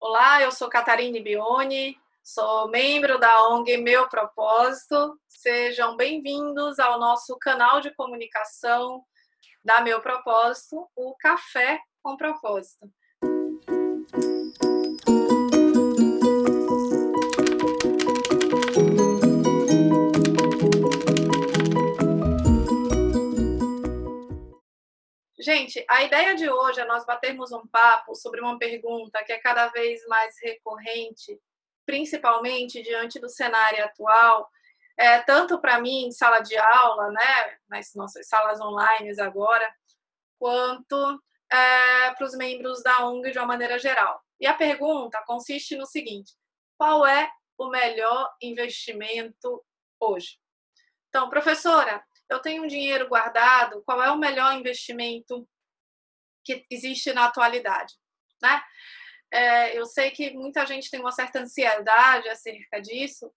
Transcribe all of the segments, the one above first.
Olá, eu sou Catarine Bione, sou membro da ONG Meu Propósito. Sejam bem-vindos ao nosso canal de comunicação da Meu Propósito, o Café com Propósito. Gente, a ideia de hoje é nós batermos um papo sobre uma pergunta que é cada vez mais recorrente, principalmente diante do cenário atual, é, tanto para mim em sala de aula, né, nas nossas salas online agora, quanto é, para os membros da ONG de uma maneira geral. E a pergunta consiste no seguinte: qual é o melhor investimento hoje? Então, professora, eu tenho um dinheiro guardado, qual é o melhor investimento que existe na atualidade, né? É, eu sei que muita gente tem uma certa ansiedade acerca disso,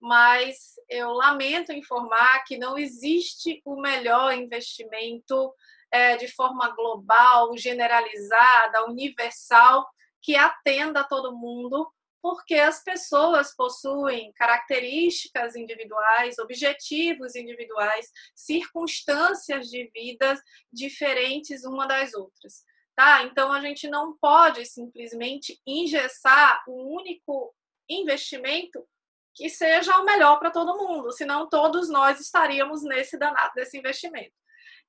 mas eu lamento informar que não existe o melhor investimento é, de forma global, generalizada, universal, que atenda a todo mundo porque as pessoas possuem características individuais, objetivos individuais, circunstâncias de vida diferentes uma das outras. Tá? Então a gente não pode simplesmente engessar um único investimento que seja o melhor para todo mundo, senão todos nós estaríamos nesse danado desse investimento.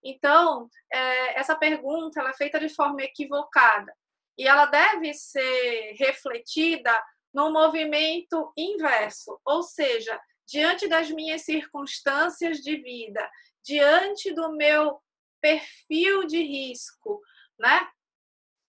Então, é, essa pergunta ela é feita de forma equivocada e ela deve ser refletida no movimento inverso, ou seja, diante das minhas circunstâncias de vida, diante do meu perfil de risco, né?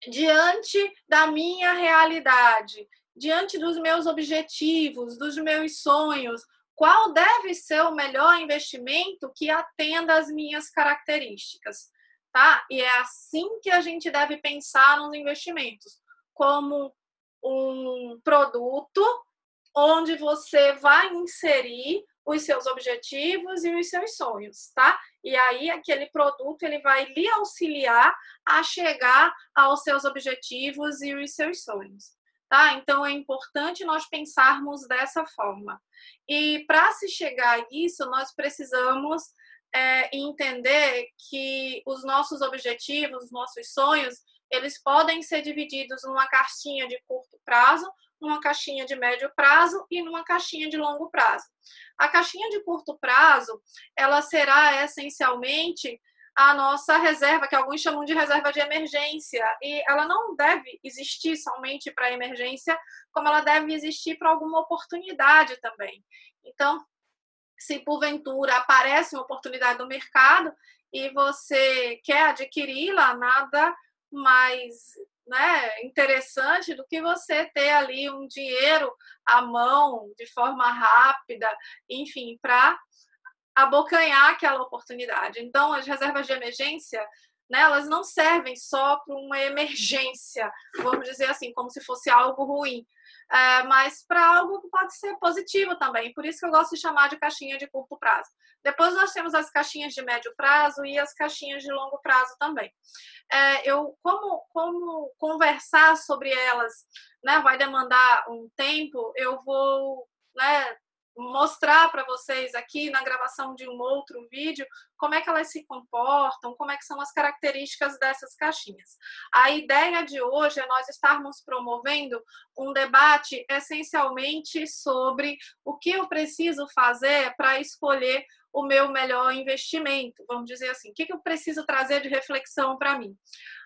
Diante da minha realidade, diante dos meus objetivos, dos meus sonhos, qual deve ser o melhor investimento que atenda às minhas características, tá? E é assim que a gente deve pensar nos investimentos, como um produto onde você vai inserir os seus objetivos e os seus sonhos, tá? E aí aquele produto ele vai lhe auxiliar a chegar aos seus objetivos e os seus sonhos, tá? Então é importante nós pensarmos dessa forma. E para se chegar a isso, nós precisamos é, entender que os nossos objetivos, os nossos sonhos, eles podem ser divididos numa caixinha de curto prazo, numa caixinha de médio prazo e numa caixinha de longo prazo. A caixinha de curto prazo, ela será essencialmente a nossa reserva, que alguns chamam de reserva de emergência, e ela não deve existir somente para emergência, como ela deve existir para alguma oportunidade também. Então, se porventura aparece uma oportunidade no mercado e você quer adquiri-la, nada mais né, interessante do que você ter ali um dinheiro à mão de forma rápida, enfim, para abocanhar aquela oportunidade. Então, as reservas de emergência, né, elas não servem só para uma emergência, vamos dizer assim, como se fosse algo ruim é, mas para algo que pode ser positivo também. Por isso que eu gosto de chamar de caixinha de curto prazo. Depois nós temos as caixinhas de médio prazo e as caixinhas de longo prazo também. É, eu como como conversar sobre elas, né, vai demandar um tempo. Eu vou né, mostrar para vocês aqui na gravação de um outro vídeo como é que elas se comportam, como é que são as características dessas caixinhas. A ideia de hoje é nós estarmos promovendo um debate essencialmente sobre o que eu preciso fazer para escolher o meu melhor investimento, vamos dizer assim, o que eu preciso trazer de reflexão para mim.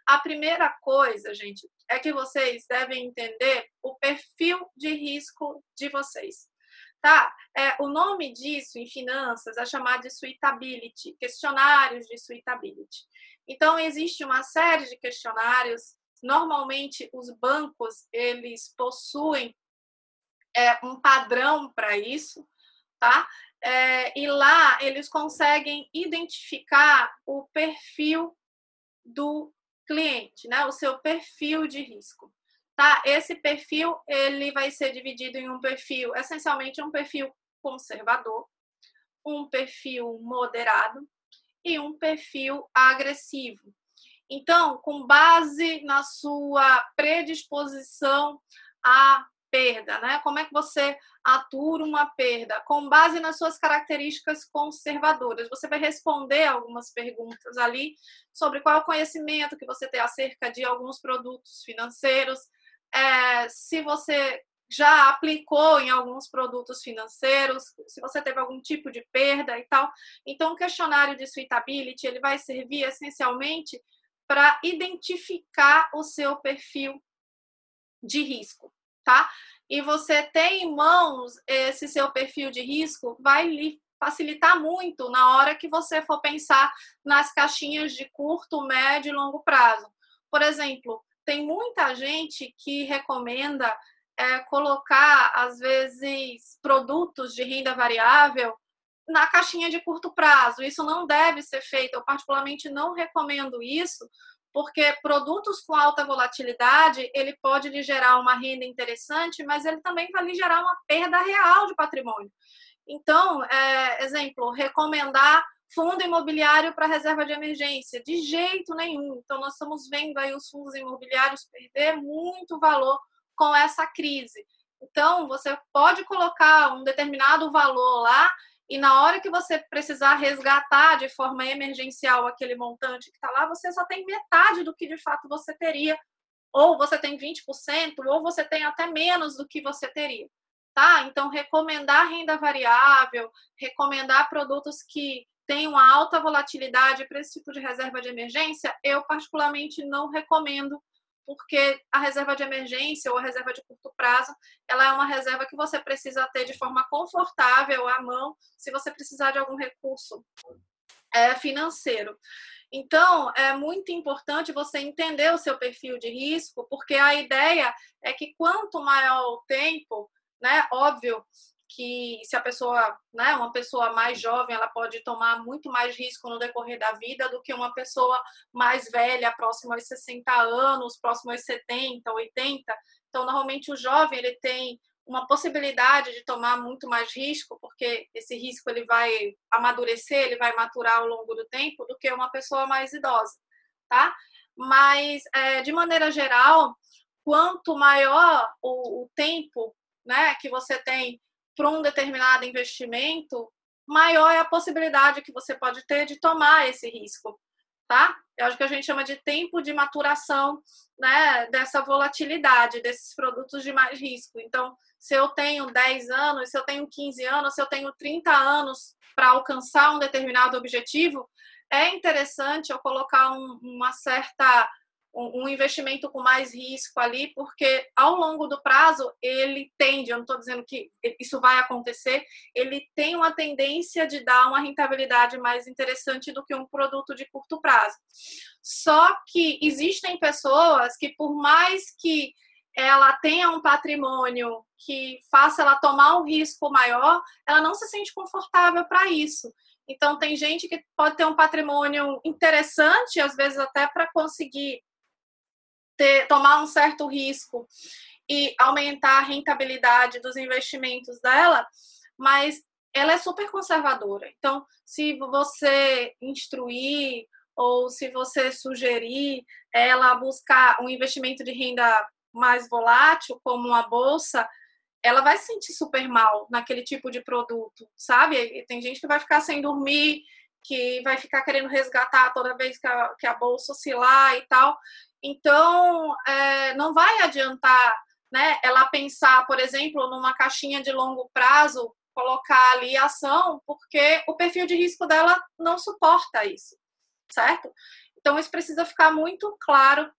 A primeira coisa, gente, é que vocês devem entender o perfil de risco de vocês. Tá? É, o nome disso em finanças é chamado de suitability, questionários de suitability. Então, existe uma série de questionários. Normalmente, os bancos, eles possuem é, um padrão para isso, tá? É, e lá eles conseguem identificar o perfil do cliente, né? O seu perfil de risco tá? Esse perfil ele vai ser dividido em um perfil, essencialmente um perfil conservador, um perfil moderado e um perfil agressivo. Então, com base na sua predisposição a perda, né? Como é que você atura uma perda? Com base nas suas características conservadoras. Você vai responder algumas perguntas ali sobre qual é o conhecimento que você tem acerca de alguns produtos financeiros, é, se você já aplicou em alguns produtos financeiros, se você teve algum tipo de perda e tal. Então, o questionário de suitability ele vai servir essencialmente para identificar o seu perfil de risco, tá? E você ter em mãos esse seu perfil de risco vai lhe facilitar muito na hora que você for pensar nas caixinhas de curto, médio e longo prazo. Por exemplo, tem muita gente que recomenda é, colocar, às vezes, produtos de renda variável na caixinha de curto prazo. Isso não deve ser feito. Eu, particularmente, não recomendo isso, porque produtos com alta volatilidade, ele pode lhe gerar uma renda interessante, mas ele também vai lhe gerar uma perda real de patrimônio. Então, é, exemplo, recomendar fundo imobiliário para reserva de emergência, de jeito nenhum. Então, nós estamos vendo aí os fundos imobiliários perder muito valor com essa crise. Então, você pode colocar um determinado valor lá e na hora que você precisar resgatar de forma emergencial aquele montante que está lá, você só tem metade do que de fato você teria, ou você tem 20%, ou você tem até menos do que você teria. Tá? Então, recomendar renda variável, recomendar produtos que tenham alta volatilidade para esse tipo de reserva de emergência, eu particularmente não recomendo porque a reserva de emergência ou a reserva de curto prazo, ela é uma reserva que você precisa ter de forma confortável à mão, se você precisar de algum recurso é, financeiro. Então, é muito importante você entender o seu perfil de risco, porque a ideia é que quanto maior o tempo, né, óbvio, que se a pessoa, né, uma pessoa mais jovem, ela pode tomar muito mais risco no decorrer da vida do que uma pessoa mais velha, próxima aos 60 anos, próxima aos 70, 80. Então, normalmente o jovem, ele tem uma possibilidade de tomar muito mais risco, porque esse risco ele vai amadurecer, ele vai maturar ao longo do tempo, do que uma pessoa mais idosa, tá? Mas, é, de maneira geral, quanto maior o, o tempo né, que você tem para um determinado investimento, maior é a possibilidade que você pode ter de tomar esse risco, tá? Eu acho que a gente chama de tempo de maturação, né, dessa volatilidade desses produtos de mais risco. Então, se eu tenho 10 anos, se eu tenho 15 anos, se eu tenho 30 anos para alcançar um determinado objetivo, é interessante eu colocar um, uma certa um investimento com mais risco ali, porque ao longo do prazo ele tende, eu não estou dizendo que isso vai acontecer, ele tem uma tendência de dar uma rentabilidade mais interessante do que um produto de curto prazo. Só que existem pessoas que, por mais que ela tenha um patrimônio que faça ela tomar um risco maior, ela não se sente confortável para isso. Então, tem gente que pode ter um patrimônio interessante, às vezes até para conseguir ter, tomar um certo risco e aumentar a rentabilidade dos investimentos dela, mas ela é super conservadora. Então, se você instruir ou se você sugerir ela buscar um investimento de renda mais volátil, como uma bolsa, ela vai se sentir super mal naquele tipo de produto, sabe? Tem gente que vai ficar sem dormir, que vai ficar querendo resgatar toda vez que a, que a bolsa oscilar e tal. Então, é, não vai adiantar né, ela pensar, por exemplo, numa caixinha de longo prazo, colocar ali ação, porque o perfil de risco dela não suporta isso, certo? Então, isso precisa ficar muito claro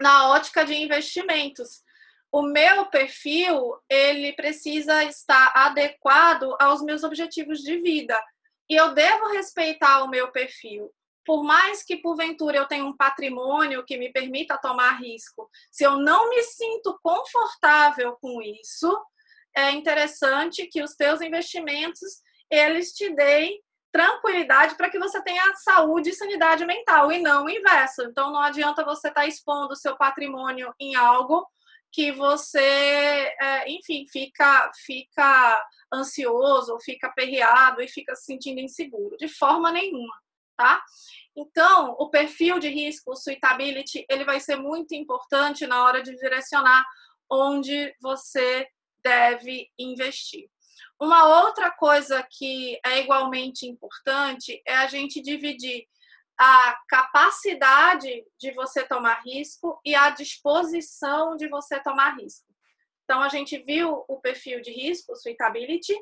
na ótica de investimentos. O meu perfil, ele precisa estar adequado aos meus objetivos de vida. E eu devo respeitar o meu perfil por mais que porventura eu tenha um patrimônio que me permita tomar risco, se eu não me sinto confortável com isso, é interessante que os teus investimentos eles te deem tranquilidade para que você tenha saúde e sanidade mental e não o inverso. Então não adianta você estar tá expondo o seu patrimônio em algo que você, é, enfim, fica, fica ansioso, fica aperreado e fica se sentindo inseguro. De forma nenhuma tá? Então, o perfil de risco, o suitability, ele vai ser muito importante na hora de direcionar onde você deve investir. Uma outra coisa que é igualmente importante é a gente dividir a capacidade de você tomar risco e a disposição de você tomar risco. Então, a gente viu o perfil de risco, suitability,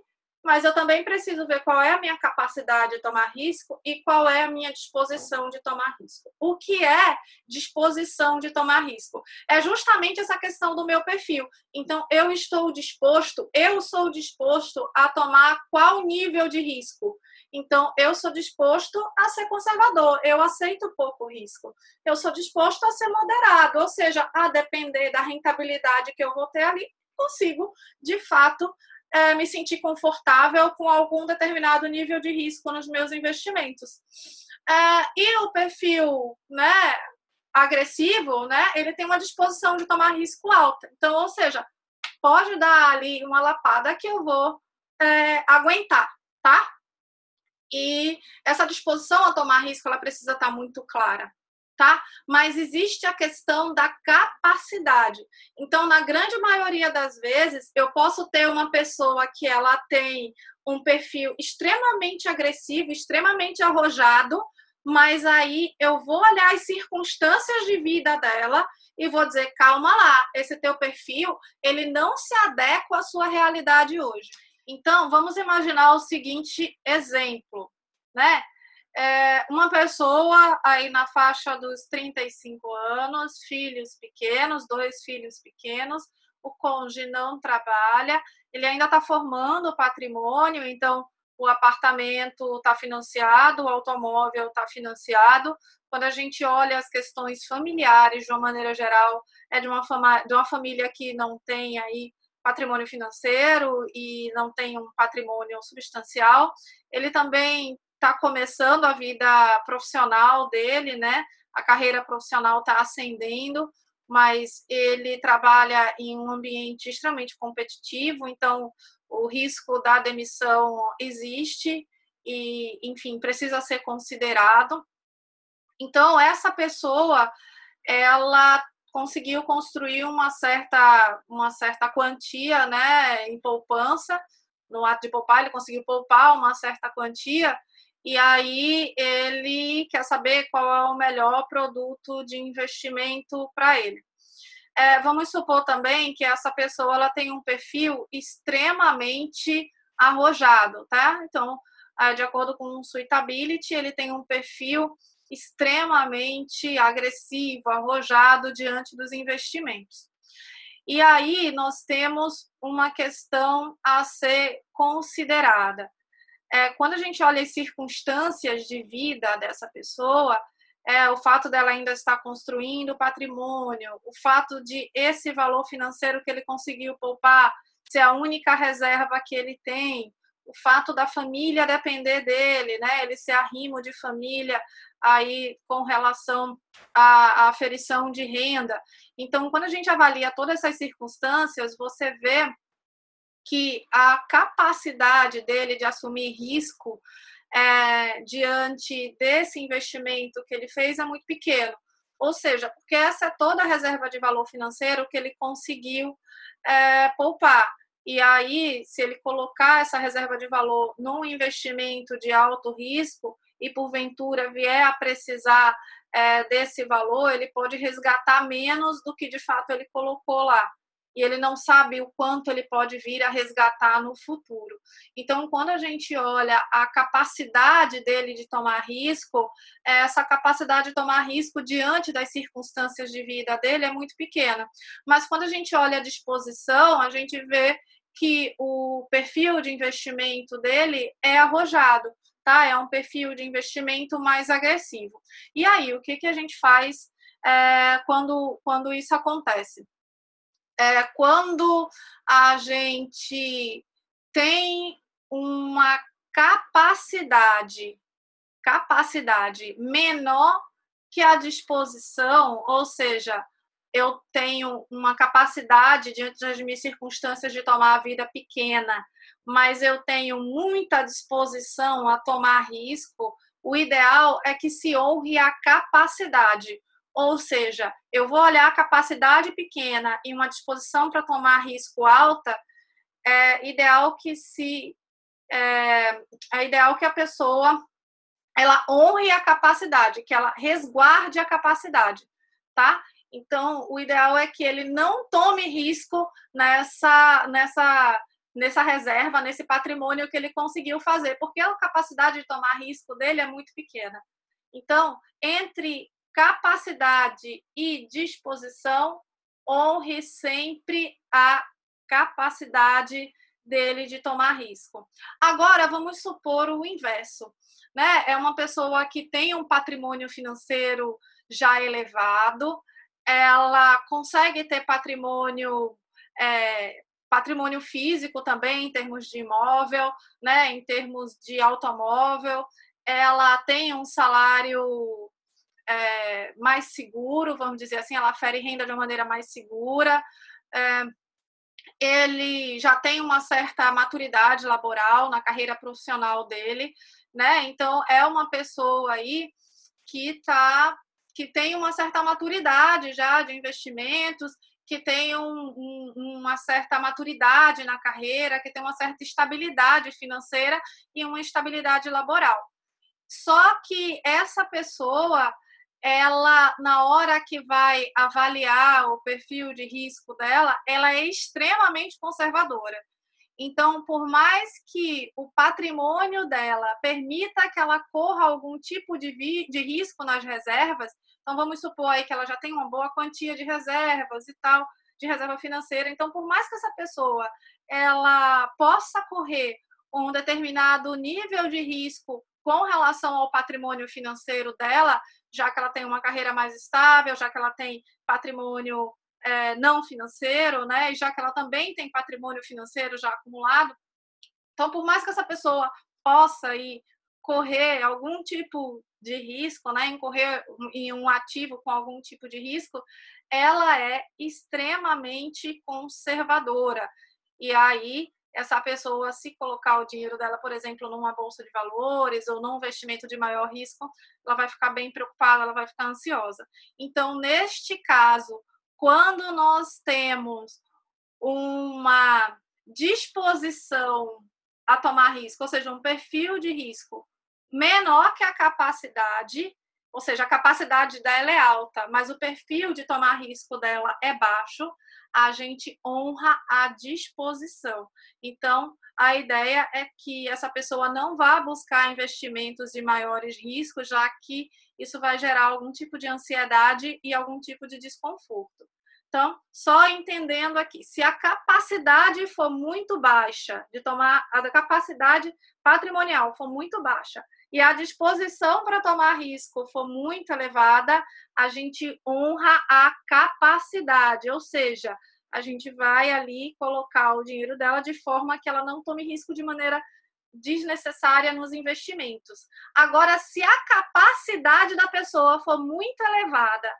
mas eu também preciso ver qual é a minha capacidade de tomar risco e qual é a minha disposição de tomar risco. O que é disposição de tomar risco? É justamente essa questão do meu perfil. Então, eu estou disposto, eu sou disposto a tomar qual nível de risco? Então, eu sou disposto a ser conservador, eu aceito pouco risco. Eu sou disposto a ser moderado, ou seja, a depender da rentabilidade que eu vou ter ali, consigo, de fato, é, me sentir confortável com algum determinado nível de risco nos meus investimentos. É, e o perfil né, agressivo, né, ele tem uma disposição de tomar risco alta. Então, ou seja, pode dar ali uma lapada que eu vou é, aguentar, tá? E essa disposição a tomar risco, ela precisa estar muito clara tá? Mas existe a questão da capacidade. Então, na grande maioria das vezes, eu posso ter uma pessoa que ela tem um perfil extremamente agressivo, extremamente arrojado, mas aí eu vou olhar as circunstâncias de vida dela e vou dizer, calma lá, esse teu perfil, ele não se adequa à sua realidade hoje. Então, vamos imaginar o seguinte exemplo, né? É, uma pessoa aí na faixa dos 35 anos, filhos pequenos, dois filhos pequenos, o cônjuge não trabalha, ele ainda está formando patrimônio, então o apartamento está financiado, o automóvel está financiado. Quando a gente olha as questões familiares, de uma maneira geral, é de uma, fama, de uma família que não tem aí patrimônio financeiro e não tem um patrimônio substancial. Ele também está começando a vida profissional dele, né? A carreira profissional está ascendendo, mas ele trabalha em um ambiente extremamente competitivo, então o risco da demissão existe e, enfim, precisa ser considerado. Então, essa pessoa, ela conseguiu construir uma certa, uma certa quantia, né, em poupança, no ato de poupar, ele conseguiu poupar uma certa quantia, e aí ele quer saber qual é o melhor produto de investimento para ele. É, vamos supor também que essa pessoa ela tem um perfil extremamente arrojado, tá? Então, é, de acordo com o Suitability, ele tem um perfil extremamente agressivo, arrojado diante dos investimentos. E aí nós temos uma questão a ser considerada é, quando a gente olha as circunstâncias de vida dessa pessoa, é, o fato dela ainda estar construindo patrimônio, o fato de esse valor financeiro que ele conseguiu poupar ser a única reserva que ele tem, o fato da família depender dele, né? Ele ser arrimo de família aí com relação à, à aferição de renda. Então, quando a gente avalia todas essas circunstâncias, você vê que a capacidade dele de assumir risco é, diante desse investimento que ele fez é muito pequeno. Ou seja, porque essa é toda a reserva de valor financeiro que ele conseguiu é, poupar. E aí, se ele colocar essa reserva de valor num investimento de alto risco e porventura vier a precisar é, desse valor, ele pode resgatar menos do que de fato ele colocou lá e ele não sabe o quanto ele pode vir a resgatar no futuro. Então, quando a gente olha a capacidade dele de tomar risco, essa capacidade de tomar risco diante das circunstâncias de vida dele é muito pequena. Mas quando a gente olha a disposição, a gente vê que o perfil de investimento dele é arrojado, tá? É um perfil de investimento mais agressivo. E aí, o que, que a gente faz é, quando, quando isso acontece? É, quando a gente tem uma capacidade, capacidade menor que a disposição, ou seja, eu tenho uma capacidade diante das minhas circunstâncias de tomar a vida pequena, mas eu tenho muita disposição a tomar risco, o ideal é que se honre a capacidade. Ou seja, eu vou olhar a capacidade pequena e uma disposição para tomar risco alta, é ideal que se é, é ideal que a pessoa ela honre a capacidade, que ela resguarde a capacidade, tá? Então, o ideal é que ele não tome risco nessa nessa nessa reserva, nesse patrimônio que ele conseguiu fazer, porque a capacidade de tomar risco dele é muito pequena. Então, entre capacidade e disposição, honre sempre a capacidade dele de tomar risco. Agora, vamos supor o inverso. Né? É uma pessoa que tem um patrimônio financeiro já elevado, ela consegue ter patrimônio é, patrimônio físico também, em termos de imóvel, né, em termos de automóvel, ela tem um salário é, mais seguro, vamos dizer assim, ela fere renda de uma maneira mais segura, é, ele já tem uma certa maturidade laboral na carreira profissional dele, né? Então é uma pessoa aí que tá que tem uma certa maturidade já de investimentos que tem um, um, uma certa maturidade na carreira, que tem uma certa estabilidade financeira e uma estabilidade laboral. Só que essa pessoa, ela, na hora que vai avaliar o perfil de risco dela, ela é extremamente conservadora. Então, por mais que o patrimônio dela permita que ela corra algum tipo de, de risco nas reservas, então, vamos supor aí que ela já tem uma boa quantia de reservas e tal, de reserva financeira. Então, por mais que essa pessoa ela possa correr um determinado nível de risco com relação ao patrimônio financeiro dela, já que ela tem uma carreira mais estável, já que ela tem patrimônio é, não financeiro, né? E já que ela também tem patrimônio financeiro já acumulado. Então, por mais que essa pessoa possa aí correr algum tipo de risco, né, incorrer em um ativo com algum tipo de risco, ela é extremamente conservadora. E aí, essa pessoa, se colocar o dinheiro dela, por exemplo, numa bolsa de valores ou num investimento de maior risco, ela vai ficar bem preocupada, ela vai ficar ansiosa. Então, neste caso, quando nós temos uma disposição a tomar risco, ou seja, um perfil de risco menor que a capacidade, ou seja, a capacidade dela é alta, mas o perfil de tomar risco dela é baixo, a gente honra a disposição. Então, a ideia é que essa pessoa não vá buscar investimentos de maiores riscos, já que isso vai gerar algum tipo de ansiedade e algum tipo de desconforto. Então, só entendendo aqui, se a capacidade for muito baixa de tomar, a capacidade patrimonial for muito baixa e a disposição para tomar risco for muito elevada, a gente honra a capacidade, ou seja, a gente vai ali colocar o dinheiro dela de forma que ela não tome risco de maneira desnecessária nos investimentos. Agora, se a capacidade da pessoa for muito elevada,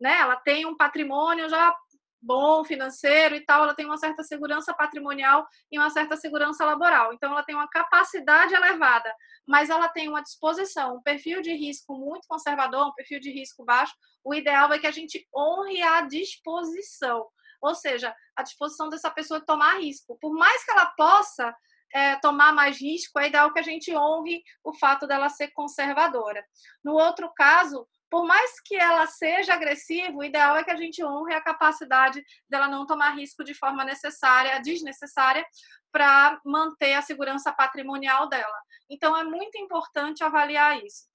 né, ela tem um patrimônio já bom financeiro e tal, ela tem uma certa segurança patrimonial e uma certa segurança laboral. Então, ela tem uma capacidade elevada, mas ela tem uma disposição, um perfil de risco muito conservador, um perfil de risco baixo. O ideal é que a gente honre a disposição, ou seja, a disposição dessa pessoa de tomar risco. Por mais que ela possa é, tomar mais risco, é ideal que a gente honre o fato dela ser conservadora. No outro caso, por mais que ela seja agressiva, o ideal é que a gente honre a capacidade dela não tomar risco de forma necessária, desnecessária, para manter a segurança patrimonial dela. Então, é muito importante avaliar isso.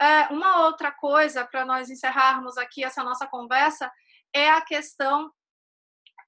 É, uma outra coisa, para nós encerrarmos aqui essa nossa conversa, é a questão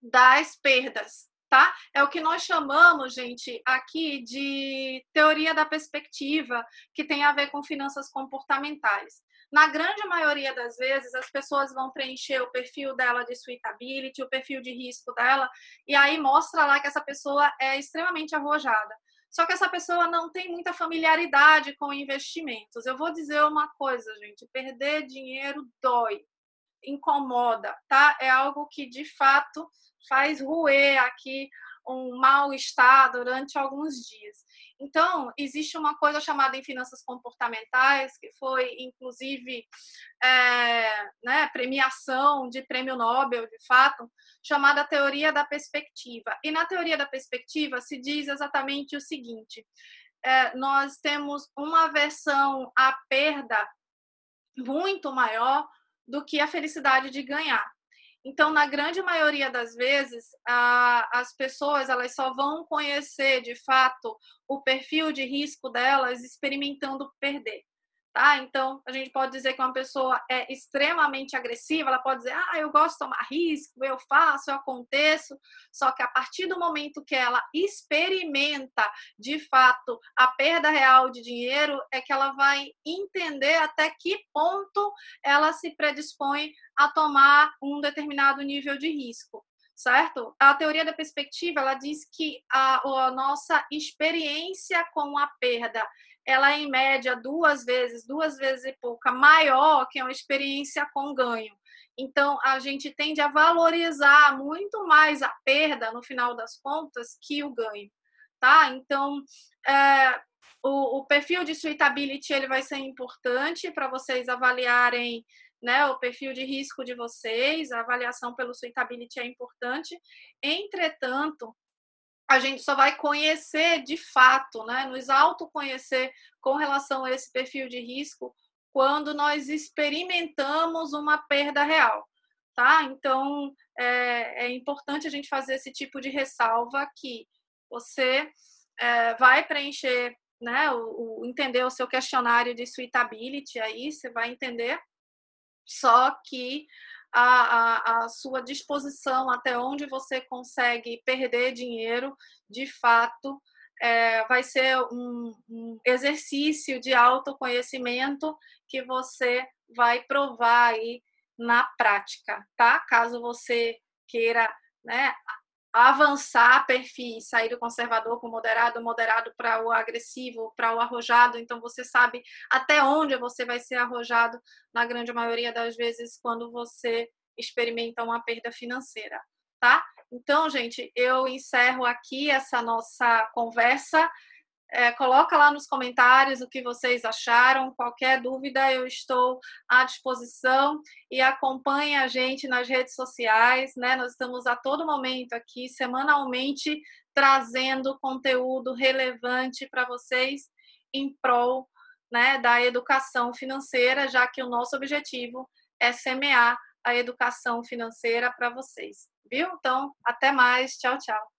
das perdas, tá? É o que nós chamamos, gente, aqui de teoria da perspectiva, que tem a ver com finanças comportamentais. Na grande maioria das vezes, as pessoas vão preencher o perfil dela de suitability, o perfil de risco dela, e aí mostra lá que essa pessoa é extremamente arrojada. Só que essa pessoa não tem muita familiaridade com investimentos. Eu vou dizer uma coisa, gente: perder dinheiro dói, incomoda, tá? É algo que de fato faz ruer aqui um mal-estar durante alguns dias. Então, existe uma coisa chamada em finanças comportamentais, que foi, inclusive, é, né, premiação de prêmio Nobel, de fato, chamada teoria da perspectiva. E na teoria da perspectiva se diz exatamente o seguinte: é, nós temos uma versão à perda muito maior do que a felicidade de ganhar. Então, na grande maioria das vezes, a, as pessoas elas só vão conhecer de fato o perfil de risco delas experimentando perder tá? Então, a gente pode dizer que uma pessoa é extremamente agressiva, ela pode dizer, ah, eu gosto de tomar risco, eu faço, eu aconteço, só que a partir do momento que ela experimenta, de fato, a perda real de dinheiro, é que ela vai entender até que ponto ela se predispõe a tomar um determinado nível de risco certo? A teoria da perspectiva, ela diz que a, a nossa experiência com a perda ela é em média duas vezes, duas vezes e pouca maior que uma experiência com ganho. Então, a gente tende a valorizar muito mais a perda, no final das contas, que o ganho, tá? Então, é, o, o, perfil de suitability ele vai ser importante para vocês avaliarem né, o perfil de risco de vocês, a avaliação pelo suitability é importante. Entretanto, a gente só vai conhecer de fato, né, nos autoconhecer com relação a esse perfil de risco quando nós experimentamos uma perda real, tá? Então é, é importante a gente fazer esse tipo de ressalva que você é, vai preencher, né, o, o, entender o seu questionário de suitability aí, você vai entender, só que a, a, a, sua disposição, até onde você consegue perder dinheiro, de fato, é, vai ser um, um, exercício de autoconhecimento que você vai provar aí na prática, tá? Caso você queira né, avançar perfis, sair do conservador para o moderado, moderado para o agressivo, para o arrojado. Então, você sabe até onde você vai ser arrojado, na grande maioria das vezes, quando você experimenta uma perda financeira, tá? Então, gente, eu encerro aqui essa nossa conversa. É, coloca lá nos comentários o que vocês acharam. Qualquer dúvida, eu estou à disposição e acompanhe a gente nas redes sociais. Né? Nós estamos a todo momento aqui, semanalmente, trazendo conteúdo relevante para vocês em prol né, da educação financeira, já que o nosso objetivo é semear a educação financeira para vocês. Viu? Então, até mais. Tchau, tchau.